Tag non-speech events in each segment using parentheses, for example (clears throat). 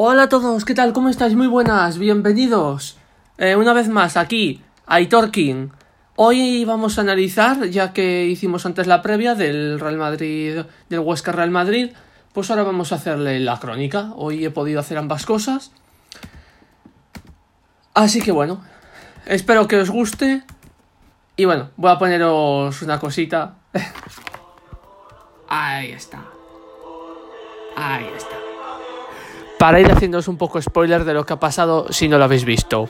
Hola a todos, ¿qué tal? ¿Cómo estáis? Muy buenas, bienvenidos eh, una vez más aquí a Itorkin. Hoy vamos a analizar, ya que hicimos antes la previa del Real Madrid, del Huesca Real Madrid, pues ahora vamos a hacerle la crónica. Hoy he podido hacer ambas cosas. Así que bueno, espero que os guste. Y bueno, voy a poneros una cosita. (laughs) Ahí está. Ahí está. Para ir haciéndoos un poco spoiler de lo que ha pasado si no lo habéis visto.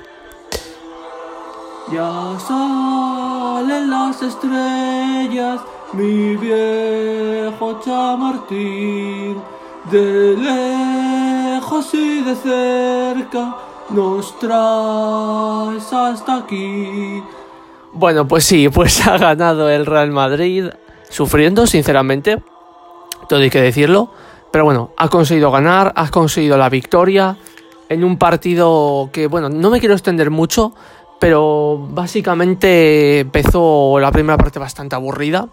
Ya salen las estrellas, mi viejo chamartín. De lejos y de cerca nos traes hasta aquí. Bueno, pues sí, pues (laughs) ha ganado el Real Madrid, sufriendo, sinceramente, todo hay que decirlo. Pero bueno, ha conseguido ganar, ha conseguido la victoria en un partido que, bueno, no me quiero extender mucho, pero básicamente empezó la primera parte bastante aburrida.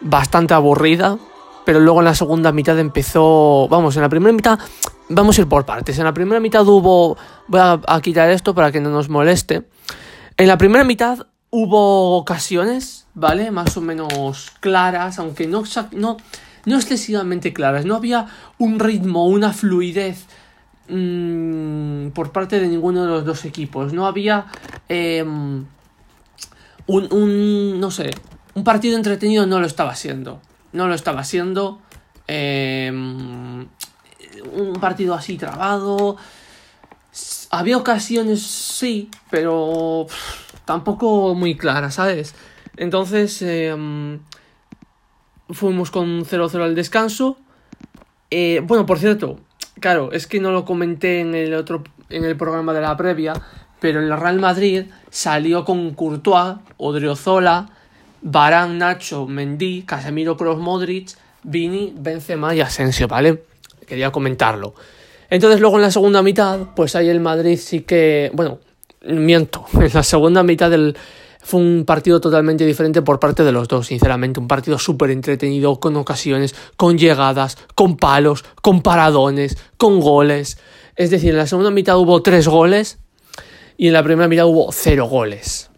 Bastante aburrida. Pero luego en la segunda mitad empezó. Vamos, en la primera mitad. Vamos a ir por partes. En la primera mitad hubo. Voy a, quitar esto para que no nos moleste. En la primera mitad hubo ocasiones, ¿vale? Más o menos claras, aunque no, no, no excesivamente claras. No había un ritmo, una fluidez mmm, por parte de ninguno de los dos equipos. No había eh, un, un, no sé, un partido entretenido no lo estaba siendo. No lo estaba siendo. Eh, un partido así trabado. Había ocasiones, sí, pero tampoco muy claras, ¿sabes? Entonces, eh, fuimos con 0-0 al descanso. Eh, bueno, por cierto, claro, es que no lo comenté en el otro en el programa de la previa, pero el Real Madrid salió con Courtois, Odriozola, Barán, Nacho, Mendy, Casemiro, Kroos, Modric, Vini, Benzema y Asensio, ¿vale? Quería comentarlo. Entonces luego en la segunda mitad, pues ahí el Madrid sí que, bueno, miento, (laughs) en la segunda mitad del fue un partido totalmente diferente por parte de los dos, sinceramente. Un partido súper entretenido, con ocasiones, con llegadas, con palos, con paradones, con goles. Es decir, en la segunda mitad hubo tres goles y en la primera mitad hubo cero goles.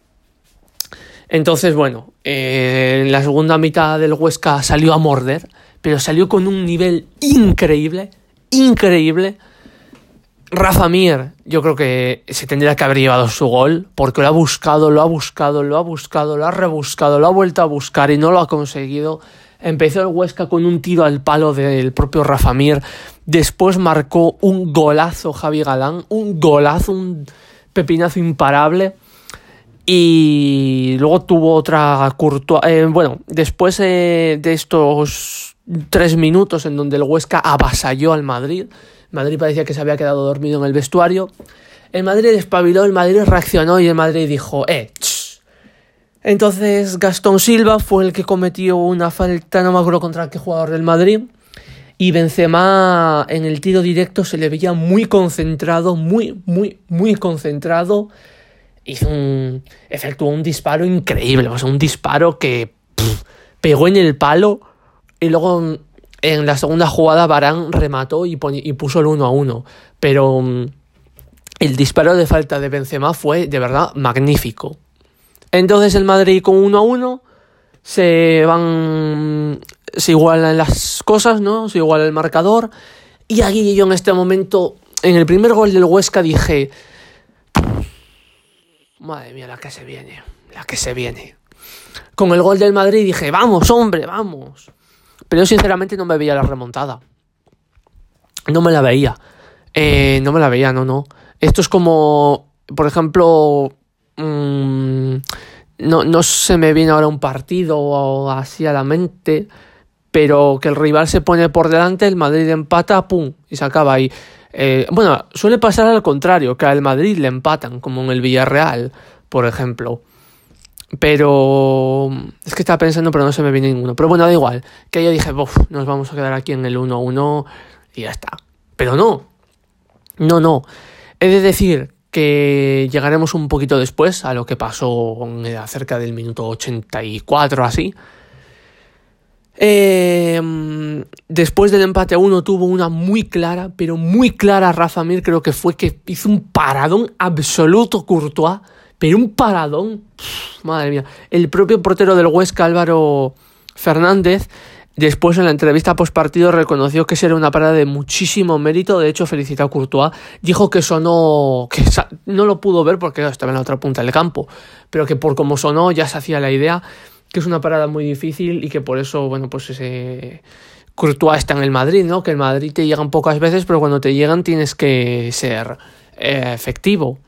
Entonces, bueno, eh, en la segunda mitad del Huesca salió a morder, pero salió con un nivel increíble, increíble Rafa Mir, yo creo que se tendría que haber llevado su gol, porque lo ha buscado, lo ha buscado, lo ha buscado, lo ha rebuscado, lo ha vuelto a buscar y no lo ha conseguido. Empezó el Huesca con un tiro al palo del propio Rafa Mir. Después marcó un golazo Javi Galán, un golazo, un pepinazo imparable. Y luego tuvo otra Courtois. Eh, bueno, después eh, de estos tres minutos en donde el Huesca avasalló al Madrid Madrid parecía que se había quedado dormido en el vestuario. El Madrid despabiló, el Madrid reaccionó y el Madrid dijo, eh, Entonces Gastón Silva fue el que cometió una falta, no me acuerdo contra qué jugador del Madrid. Y Benzema en el tiro directo se le veía muy concentrado, muy, muy, muy concentrado. Hizo un. efectuó un disparo increíble, un disparo que pegó en el palo y luego en la segunda jugada Barán remató y, puso el 1 a 1, pero mm, el disparo de falta de Benzema fue de verdad magnífico. Entonces el Madrid con 1 a 1 se van se igualan las cosas, ¿no? Se iguala el marcador y aquí yo en este momento en el primer gol del Huesca dije Madre mía, la que se viene, la que se viene. Con el gol del Madrid dije, vamos, hombre, vamos. Pero yo sinceramente no me veía la remontada. No me la veía. Eh, no me la veía, no, no. Esto es como, por ejemplo, mm, no, no se me viene ahora un partido así a la mente, pero que el rival se pone por delante, el Madrid empata, pum, y se acaba ahí. Eh, bueno, suele pasar al contrario, que al Madrid le empatan, como en el Villarreal, por ejemplo. Pero es que estaba pensando, pero no se me viene ninguno. Pero bueno, da igual. Que yo dije, Buf, nos vamos a quedar aquí en el 1-1 y ya está. Pero no. No, no. He de decir que llegaremos un poquito después a lo que pasó acerca del minuto 84 así. Eh, después del empate 1 tuvo una muy clara, pero muy clara Rafa Mir, creo que fue que hizo un paradón absoluto Courtois, pero un paradón, madre mía. El propio portero del Huesca, Álvaro Fernández, Después en la entrevista post partido reconoció que era una parada de muchísimo mérito, de hecho felicitó a Courtois, dijo que sonó, que no lo pudo ver porque estaba en la otra punta del campo, pero que por cómo sonó ya se hacía la idea que es una parada muy difícil y que por eso, bueno, pues ese Courtois está en el Madrid, ¿no? Que el Madrid te llegan pocas veces, pero cuando te llegan tienes que ser eh, efectivo.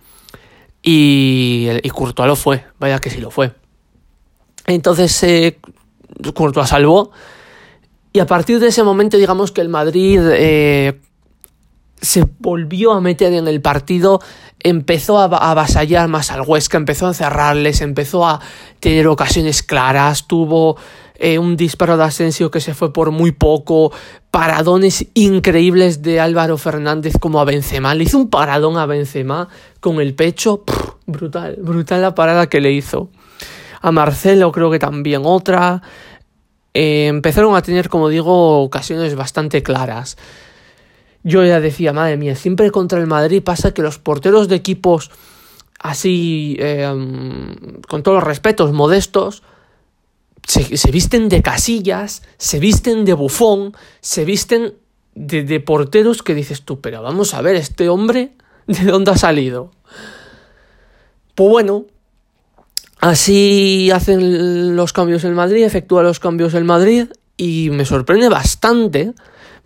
Y, y Courtois lo fue, vaya que sí lo fue. Entonces eh, Courtois salvó y a partir de ese momento, digamos que el Madrid eh, se volvió a meter en el partido, empezó a, avasallar más al Huesca, empezó a encerrarles, empezó a tener ocasiones claras, tuvo eh, un disparo de Asensio que se fue por muy poco, paradones increíbles de Álvaro Fernández como a Benzema, le hizo un paradón a Benzema con el pecho, brutal, brutal la parada que le hizo. A Marcelo creo que también otra. Eh, empezaron a tener, como digo, ocasiones bastante claras. Yo ya decía, madre mía, siempre contra el Madrid pasa que los porteros de equipos así, eh, con todos los respetos, modestos, se, visten de casillas, se visten de bufón, se visten de, porteros que dices tú, pero vamos a ver, este hombre, (laughs) ¿de dónde ha salido? Pues bueno, Así hacen los cambios el Madrid, efectúa los cambios el Madrid y me sorprende bastante.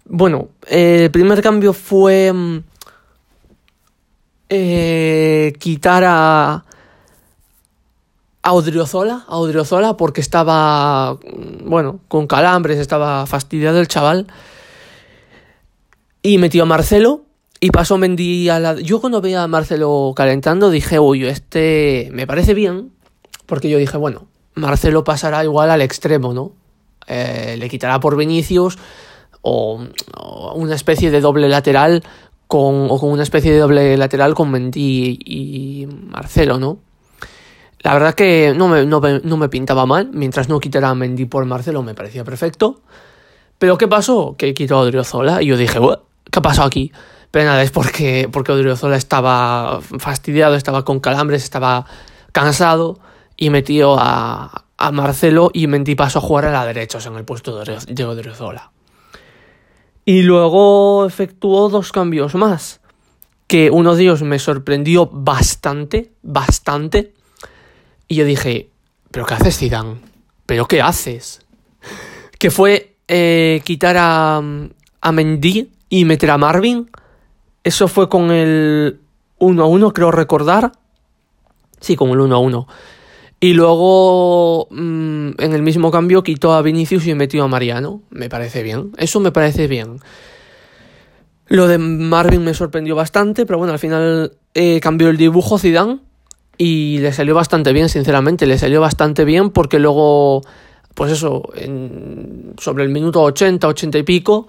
Bueno, el primer cambio fue mm, eh, quitar a, a Odriozola, a Odriozola porque estaba, bueno, con calambres, estaba fastidiado el chaval. Y metió a Marcelo y pasó Mendy a la... Yo cuando veía a Marcelo calentando dije, uy, este me parece bien, porque yo dije, bueno, Marcelo pasará igual al extremo, ¿no? Eh, le quitará por Vinicius o, una especie de doble lateral con, o con una especie de doble lateral con Mendy y Marcelo, ¿no? La verdad que no me, no, me pintaba mal, mientras no quitara a Mendy por Marcelo me parecía perfecto. Pero ¿qué pasó? Que quitó a Odriozola y yo dije, ¿qué pasado aquí? Pero nada, es porque, porque Odriozola estaba fastidiado, estaba con calambres, estaba cansado y metió a, a Marcelo y Mendy pasó a jugar a la derecha, en el puesto de Odriozola. Y luego efectuó dos cambios más, que uno de ellos me sorprendió bastante, bastante, y yo dije, ¿pero qué haces, Zidane? ¿Pero qué haces? (laughs) Que fue eh, quitar a, a Mendy y meter a Marvin. Eso fue con el 1-1, creo recordar. Sí, con el 1-1. Y luego mm, en el mismo cambio quitó a Vinicius y metió a Mariano. Me parece bien. Eso me parece bien. Lo de Marvin me sorprendió bastante, pero bueno, al final eh, cambió el dibujo Zidane y le salió bastante bien, sinceramente. Le salió bastante bien porque luego, pues eso, sobre el minuto 80, 80 y pico,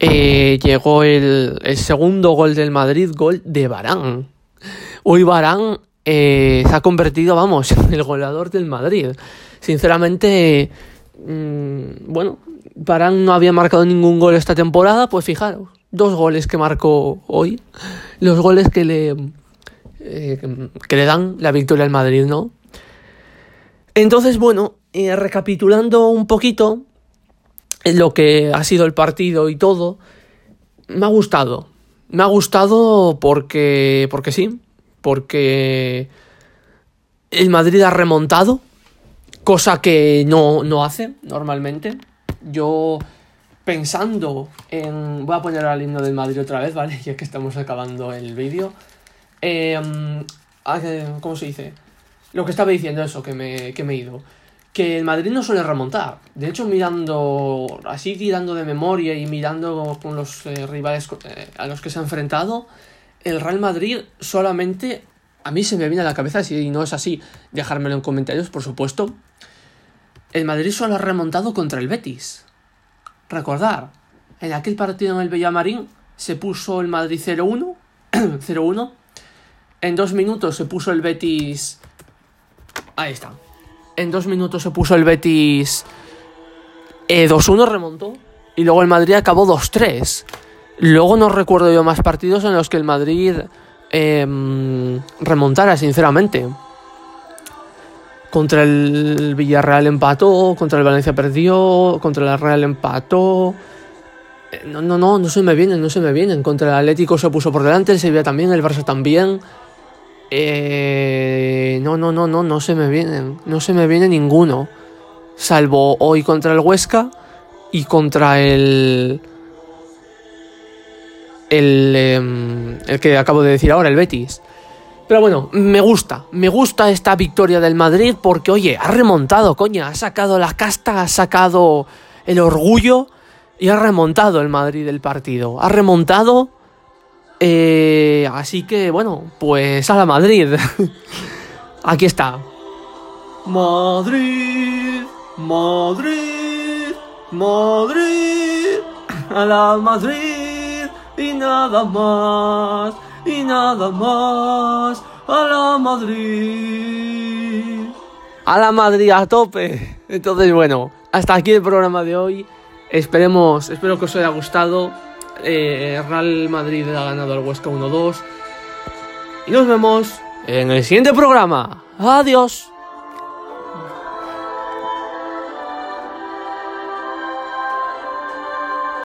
eh, llegó el, el, segundo gol del Madrid, gol de Barán. Hoy Barán eh, se ha convertido, vamos, (laughs) en el goleador del Madrid. Sinceramente, mm, bueno, Barán no había marcado ningún gol esta temporada, pues fijaros, dos goles que marcó hoy, los goles que le, eh, que le dan la victoria al Madrid, ¿no? Entonces, bueno, eh, recapitulando un poquito lo que ha sido el partido y todo, me ha gustado. Me ha gustado porque, porque sí, porque el Madrid ha remontado, cosa que no, no hace normalmente. Yo pensando en... Voy a poner al himno del Madrid otra vez, (laughs) ¿vale? Ya que estamos acabando el vídeo. Ah, ¿Cómo se dice? Lo que estaba diciendo eso, que me, que me he ido. Que el Madrid no suele remontar. De hecho, mirando, así tirando de memoria y mirando con los eh, rivales eh, a los que se ha enfrentado, el Real Madrid solamente, a mí se me viene a la cabeza, si no es así, dejármelo en comentarios, por supuesto. El Madrid solo ha remontado contra el Betis. Recordar, en aquel partido en el Bellamarín se puso el Madrid 0-1, 0-1. (clears throat) En dos minutos se puso el Betis... Ahí está. En dos minutos se puso el Betis eh, 2-1 remontó y luego el Madrid acabó 2-3. Luego no recuerdo yo más partidos en los que el Madrid em, remontara, sinceramente. Contra el Villarreal empató, contra el Valencia perdió, contra el Real empató. Eh, no, no, no, no se me vienen, no se me vienen. Contra el Atlético se puso por delante, el Sevilla también, el Barça también. Eh, no, no, no, no, no se me vienen. No se me viene ninguno. Salvo hoy contra el Huesca y contra el. El, em, el que acabo de decir ahora, el Betis. Pero bueno, me gusta, me gusta esta victoria del Madrid porque, oye, ha remontado, coña, ha sacado la casta, ha sacado el orgullo y ha remontado el Madrid del partido. Ha remontado, eh, así que, bueno, pues a la Madrid. (laughs) Aquí está. Madrid, Madrid, Madrid, a la Madrid y nada más y nada más a la Madrid. A la Madrid a tope. Entonces, bueno, hasta aquí el programa de hoy. Esperemos, espero que os haya gustado. Eh, Real Madrid ha ganado al Huesca 1-2. Y nos vemos en el siguiente programa. Adiós.